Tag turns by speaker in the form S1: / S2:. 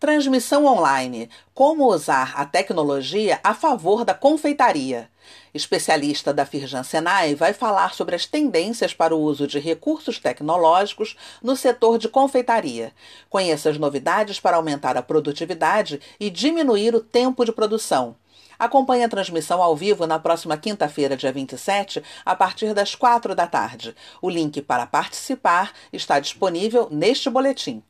S1: Transmissão online: Como usar a tecnologia a favor da confeitaria. Especialista da Firjan Senai vai falar sobre as tendências para o uso de recursos tecnológicos no setor de confeitaria. Conheça as novidades para aumentar a produtividade e diminuir o tempo de produção. Acompanhe a transmissão ao vivo na próxima quinta-feira, dia 27, a partir das quatro da tarde. O link para participar está disponível neste boletim.